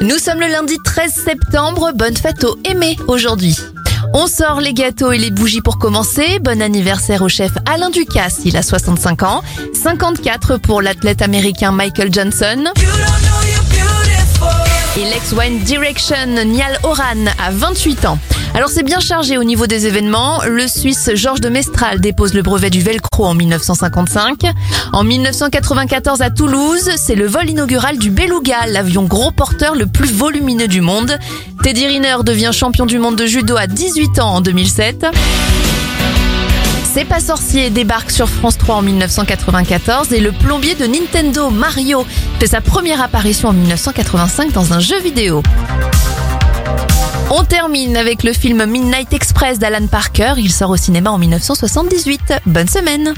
Nous sommes le lundi 13 septembre, bonne fête aux aimés aujourd'hui. On sort les gâteaux et les bougies pour commencer. Bon anniversaire au chef Alain Ducasse, il a 65 ans. 54 pour l'athlète américain Michael Johnson. Et l'ex One Direction Niall Horan a 28 ans. Alors c'est bien chargé au niveau des événements. Le Suisse Georges de Mestral dépose le brevet du Velcro en 1955. En 1994 à Toulouse, c'est le vol inaugural du Beluga, l'avion gros porteur le plus volumineux du monde. Teddy Riner devient champion du monde de judo à 18 ans en 2007. C'est pas sorcier débarque sur France 3 en 1994 et le plombier de Nintendo Mario fait sa première apparition en 1985 dans un jeu vidéo. On termine avec le film Midnight Express d'Alan Parker. Il sort au cinéma en 1978. Bonne semaine